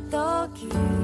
た時